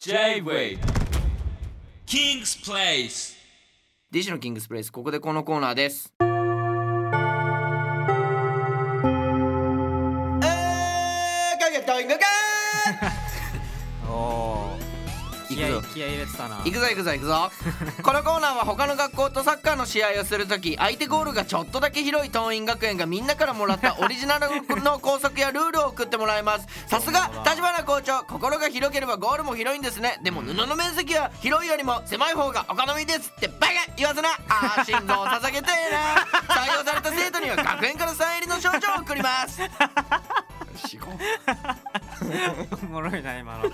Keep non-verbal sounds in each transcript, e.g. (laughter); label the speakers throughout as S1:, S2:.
S1: J-Way. King's Place.
S2: DC のキングスプレイスここでこのコーナーです。えー、かけといくか (laughs) (laughs)
S3: おお気合
S2: いくぞ。
S3: 気合い入れてたな。い
S2: くぞいくぞいくぞ。(laughs) このコーナーは他の学校とサッカーの試合をするとき相手ゴールがちょっとだけ広い桐蔭学園がみんなからもらった (laughs) オリジナルの校則やルールを送ってもらいます。さすが立花校長心が広ければゴールも広いんですねでも布の面積は広いよりも狭い方がお好みですってバカ言わずな。あー心臓を捧げてえな。(laughs) 採用された生徒には学園からサイン入りの賞状を送ります。
S3: おもろいな今の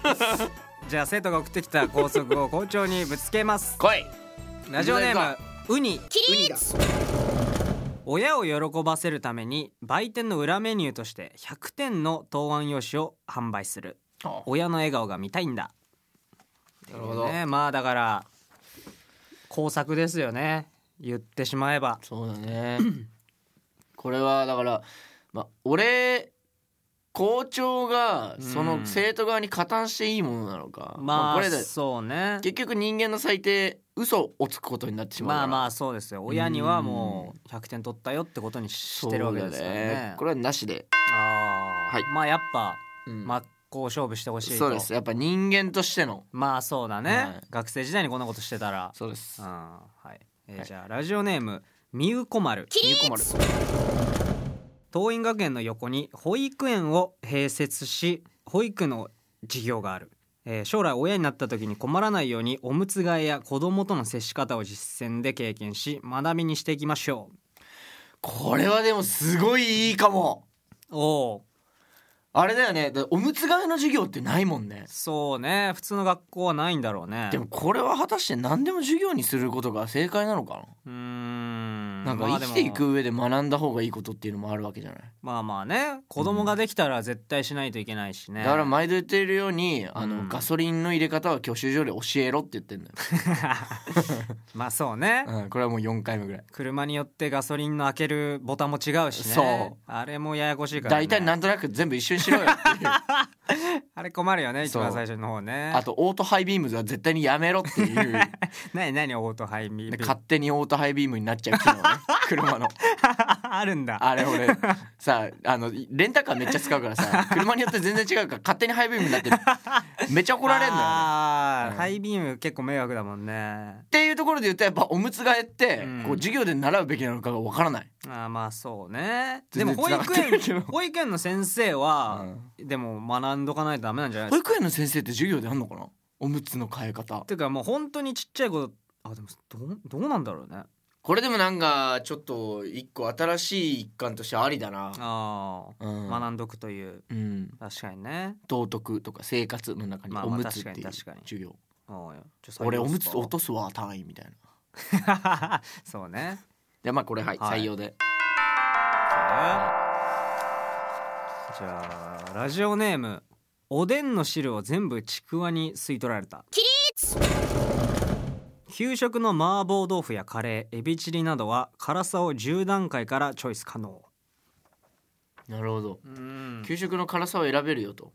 S3: じゃあ生徒が送ってきた校則を校長にぶつけます。
S2: 来い。
S3: ラジオネームウニ。
S2: ウニが
S3: 親を喜ばせるために売店の裏メニューとして100点の答案用紙を販売する。親の笑顔が見たいんだ。
S2: なるほど。
S3: ねまあだから工作ですよね。言ってしまえば。
S2: そうだね。(clears throat) これはだから、まあ、俺校長がその生徒側に加担していいものなのか、
S3: まあ
S2: これで
S3: そうね。
S2: 結局人間の最低嘘をつくことになってしまうから。
S3: まあまあそうですよ。親にはもう100点取ったよってことにしてるわけですから
S2: そうだ
S3: ね。
S2: これはなしで、
S3: あー。
S2: はい。
S3: まあやっぱ
S2: うん。
S3: 真っ向勝負してほしいと。
S2: そうです。やっぱ人間としての。
S3: まあそうだね、
S2: はい。
S3: 学生時代にこんなことしてたら。
S2: そうです。
S3: うん。はい、えー
S2: はい。
S3: じゃあラジオネームみゆこまる。
S2: みゆこまる
S3: 桐蔭学園の横に保育園を併設し保育の事業がある、えー将来親になった時に困らないようにおむつ替えや子供との接し方を実践で経験し学びにしていきましょ
S2: これはでもすごいいいかも。
S3: うおお
S2: あれだよね。だおむつ替えの授業ってないもんね。
S3: そうね。普通の学校はないんだろうね。
S2: でもこれは果たして何でも授業にすることが正解なのか
S3: うーん。
S2: ななんか
S3: まあ
S2: 生きていく上で学んだ方がいいことっていうのもあるわけじゃない？
S3: まあまあね。子供ができたら絶対しないといけないしね。
S2: だから毎度言っているようにあの、
S3: うん。
S2: ガソリンの入れ方は教習所で教えろって言ってんだよ、(laughs)
S3: まあそうね、
S2: うん、これはもう4回目ぐらい。
S3: 車によってガソリンの開けるボタンも違うしね。
S2: そう。
S3: あれもややこしいから、ね、
S2: 大体なんとなく全部一緒にしろよっていう (laughs)
S3: あれ困るよね一番最初の方ね。
S2: あとオートハイビームズは絶対にやめろっていう。(laughs)
S3: 何何オートハイミー
S2: で勝手にオートハイビームになっちゃう機能ね (laughs) 車の。
S3: あるんだ。
S2: あれ俺さあのレンタカーめっちゃ使うからさ車によって全然違うから勝手にハイビームになってる。めっちゃ怒られるんだよ。うん。
S3: ハイビーム結構迷惑だもんね。
S2: っていうところで言うとやっぱおむつ替えって、
S3: うん。
S2: こう授業で習うべきなのかがわからない。
S3: あーまあそうね。で
S2: 全
S3: も保育園保育園の先生は、でも学んどかないとダメなんじゃないですか？
S2: 保育園の先生って授業であんのかな？おむつの替え方。
S3: っていうかもう本当にちっちゃい子あでもどうどうなんだろうね。
S2: これでもなんかちょっと一個新しい一環としてありだな、
S3: ああ、
S2: うん。
S3: 学んどくという。
S2: うん、
S3: 確かにね。
S2: 道徳とか生活の中に
S3: まあまあ
S2: おむつっていう
S3: 確かに確かに。
S2: 授業。
S3: おうよ。ちょっと採用
S2: 俺おむつ落とすわ単位みたいな。(laughs)
S3: そうね。
S2: でまあこれはい、
S3: はい。
S2: 採用で
S3: じゃあラジオネームおでんの汁を全部ちくわに吸い取られた。給食の麻婆豆腐やカレーエビチリなどは辛さを10段階からチョイス可能。
S2: なるほど。
S3: うん。
S2: 給食の辛さを選べるよと。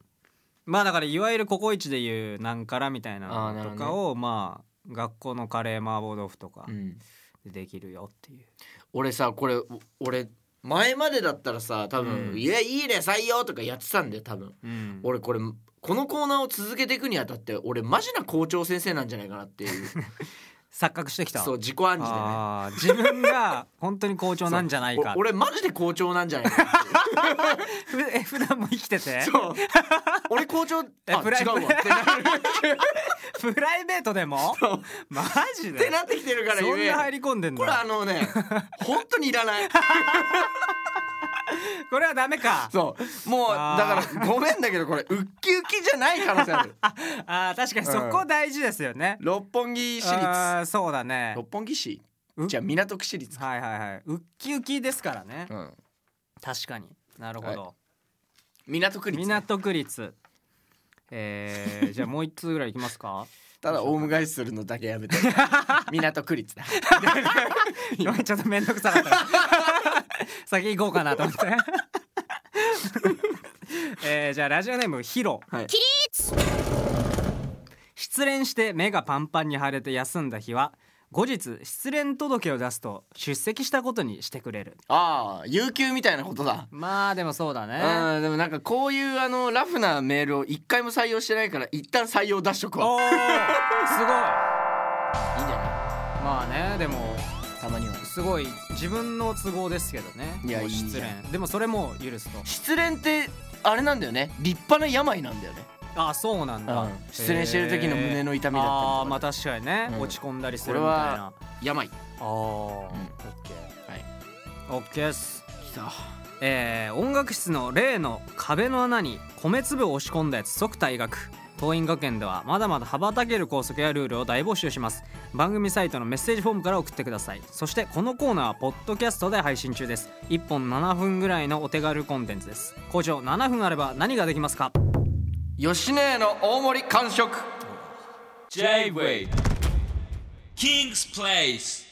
S3: まあだからいわゆるココイチでいうなんからみたいな
S2: あーなるほどね。
S3: のとかをまあ学校のカレー麻婆豆腐とか
S2: うん。
S3: でできるよっていう。
S2: 俺さこれお俺前までだったらさ多分「
S3: うん。
S2: いやいいね採用」とかやってたんだよ多分。
S3: うん。
S2: 俺これこのコーナーを続けていくにあたって俺マジな校長先生なんじゃないかなっていう (laughs)
S3: 錯覚してきた。
S2: そう自己暗示でね。
S3: あー自分が本当に校長なんじゃないか。
S2: お俺マジで校長なんじゃないかなっていう。
S3: ふ (laughs) え普段も生きてて？
S2: そう。俺校長あ
S3: えプライ
S2: 違うわ。ってなる
S3: プライベートでも？
S2: そう。
S3: マジで？
S2: ってなってきてるから
S3: そ
S2: ゆえ。
S3: んな入り込んでんだ
S2: これあのね本当にいらない (laughs)
S3: これはダメか。
S2: そう。もう
S3: あ
S2: だ
S3: ー
S2: からごめんだけどこれウッキウキじゃない可能性ある。(laughs)
S3: あー確かにそこ大事ですよね、
S2: 六本木市立。
S3: そうだね。
S2: 六本木市？
S3: う？
S2: じゃあ港区市立
S3: はいはいはい。ウッキウキですからね。
S2: うん。
S3: 確かに。なるほど、
S2: 港区立ね。
S3: 港区立。えー、(laughs) じゃあもう一通ぐらいいきますか。
S2: ただオウム返しするのだけやめて。港区立だ
S3: ちょっと面倒くさかった (laughs) 先行こうかなと思って。(laughs) えー、じゃあラジオネームヒロ。
S2: はい。
S3: 失恋して目がパンパンに腫れて休んだ日は後日失恋届を出すと出席したことにしてくれる。
S2: ああ有給みたいなことだ。
S3: まあでもそうだね。
S2: うんでもなんかこういうあのラフなメールを一回も採用してないから一旦採用出しとくわ。
S3: おおすごい。
S2: いいんじゃ
S3: まあねでも
S2: ないたまには
S3: すごい自分の都合ですけどね。
S2: いや
S3: もう失
S2: いいじゃ
S3: 恋。でもそれも許すと。
S2: 失恋ってあれなんだよね。立派な病なんだよね。
S3: あそうなんだ、
S2: うん。失恋してる時の胸の痛みだったりとか。
S3: あーまあ確かにね、
S2: うん。
S3: 落ち込んだりするみたいな。
S2: 病。
S3: ああ、オッケ
S2: はい。
S3: ーオッケーっす。
S2: 来た。
S3: えー音楽室の例の壁の穴に米粒を押し込んだやつ。即退学桐蔭学園ではまだまだ羽ばたける校則やルールを大募集します。番組サイトのメッセージフォームから送ってください。そしてこのコーナーはポッドキャストで配信中です。1本7分ぐらいのお手軽コンテンツです。校長7分あれば何ができますか？
S2: 吉野家の大盛り完食。
S1: J-Wave King's Place